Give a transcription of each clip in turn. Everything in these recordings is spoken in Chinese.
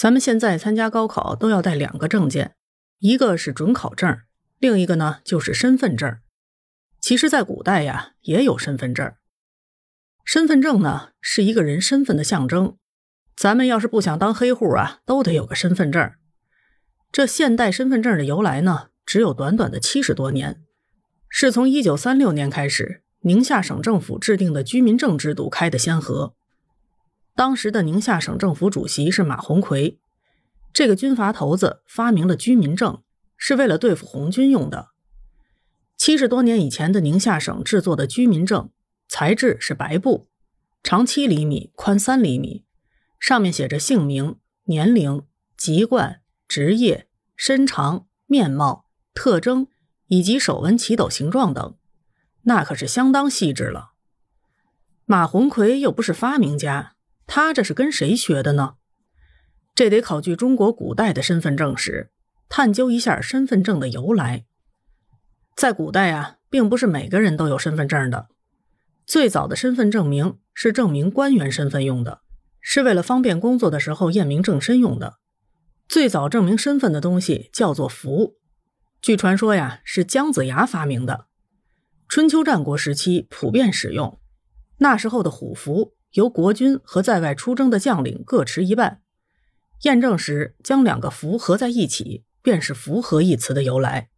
咱们现在参加高考都要带两个证件，一个是准考证，另一个呢就是身份证。其实，在古代呀，也有身份证。身份证呢，是一个人身份的象征。咱们要是不想当黑户啊，都得有个身份证。这现代身份证的由来呢，只有短短的七十多年，是从一九三六年开始，宁夏省政府制定的居民证制度开的先河。当时的宁夏省政府主席是马鸿逵，这个军阀头子发明了居民证，是为了对付红军用的。七十多年以前的宁夏省制作的居民证，材质是白布，长七厘米，宽三厘米，上面写着姓名、年龄、籍贯、职业、身长、面貌、特征以及手纹、起斗形状等，那可是相当细致了。马鸿逵又不是发明家，他这是跟谁学的呢？这得考据中国古代的身份证史，探究一下身份证的由来。在古代啊，并不是每个人都有身份证的。最早的身份证明是证明官员身份用的，是为了方便工作的时候验明正身用的。最早证明身份的东西叫做符，据传说呀，是姜子牙发明的。春秋战国时期普遍使用。那时候的虎符由国君和在外出征的将领各持一半，验证时将两个符合在一起，便是符合一词的由来。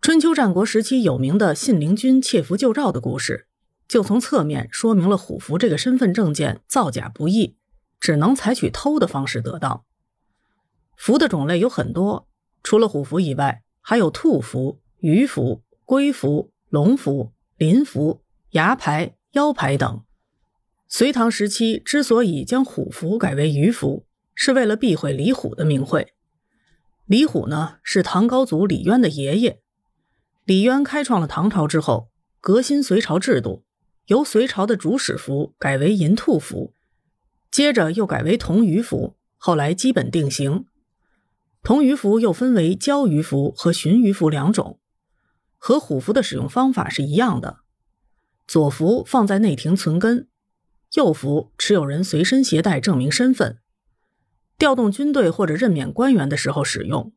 春秋战国时期有名的信陵君窃符救赵的故事，就从侧面说明了虎符这个身份证件造假不易，只能采取偷的方式得到。符的种类有很多，除了虎符以外，还有兔符、鱼符、龟符、龙符、麟符、牙牌、腰牌等。隋唐时期之所以将虎符改为鱼符，是为了避讳李虎的名讳。李虎呢，是唐高祖李渊的爷爷。李渊开创了唐朝之后，革新隋朝制度，由隋朝的主使符改为银兔符，接着又改为铜鱼符，后来基本定型。铜鱼符又分为交鱼符和寻鱼符两种，和虎符的使用方法是一样的。左符放在内廷存根，右符持有人随身携带证明身份，调动军队或者任免官员的时候使用。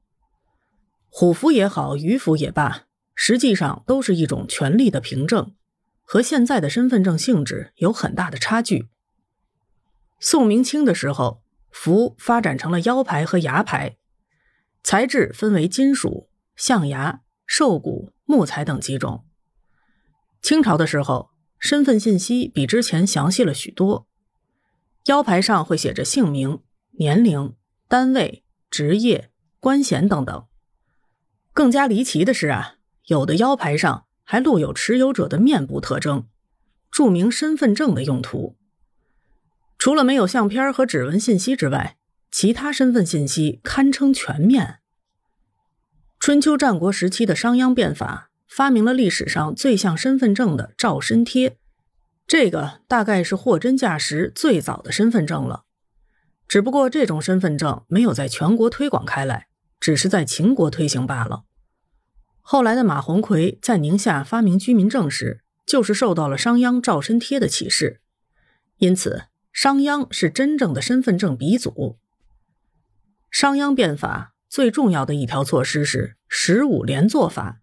虎符也好，鱼符也罢。实际上都是一种权力的凭证，和现在的身份证性质有很大的差距。宋明清的时候，符发展成了腰牌和牙牌，材质分为金属、象牙、兽骨、木材等几种。清朝的时候，身份信息比之前详细了许多，腰牌上会写着姓名、年龄、单位、职业、官衔等等。更加离奇的是啊。有的腰牌上还录有持有者的面部特征，注明身份证的用途。除了没有相片和指纹信息之外，其他身份信息堪称全面。春秋战国时期的商鞅变法发明了历史上最像身份证的照身贴，这个大概是货真价实最早的身份证了。只不过这种身份证没有在全国推广开来，只是在秦国推行罢了。后来的马鸿逵在宁夏发明居民证时，就是受到了商鞅照身贴的启示，因此商鞅是真正的身份证鼻祖。商鞅变法最重要的一条措施是十五连坐法，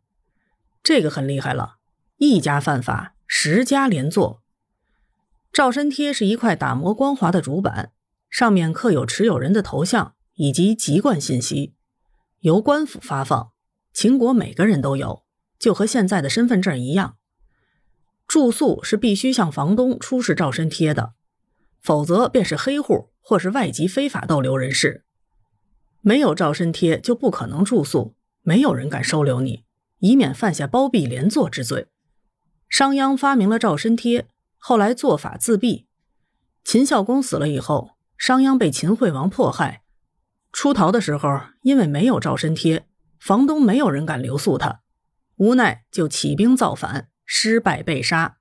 这个很厉害了，一家犯法，十家连坐。照身贴是一块打磨光滑的竹板，上面刻有持有人的头像以及籍贯信息，由官府发放。秦国每个人都有，就和现在的身份证一样。住宿是必须向房东出示照身贴的，否则便是黑户或是外籍非法逗留人士。没有照身贴就不可能住宿，没有人敢收留你，以免犯下包庇连坐之罪。商鞅发明了照身贴，后来做法自毙。秦孝公死了以后，商鞅被秦惠王迫害，出逃的时候因为没有照身贴。房东没有人敢留宿他，无奈就起兵造反，失败被杀。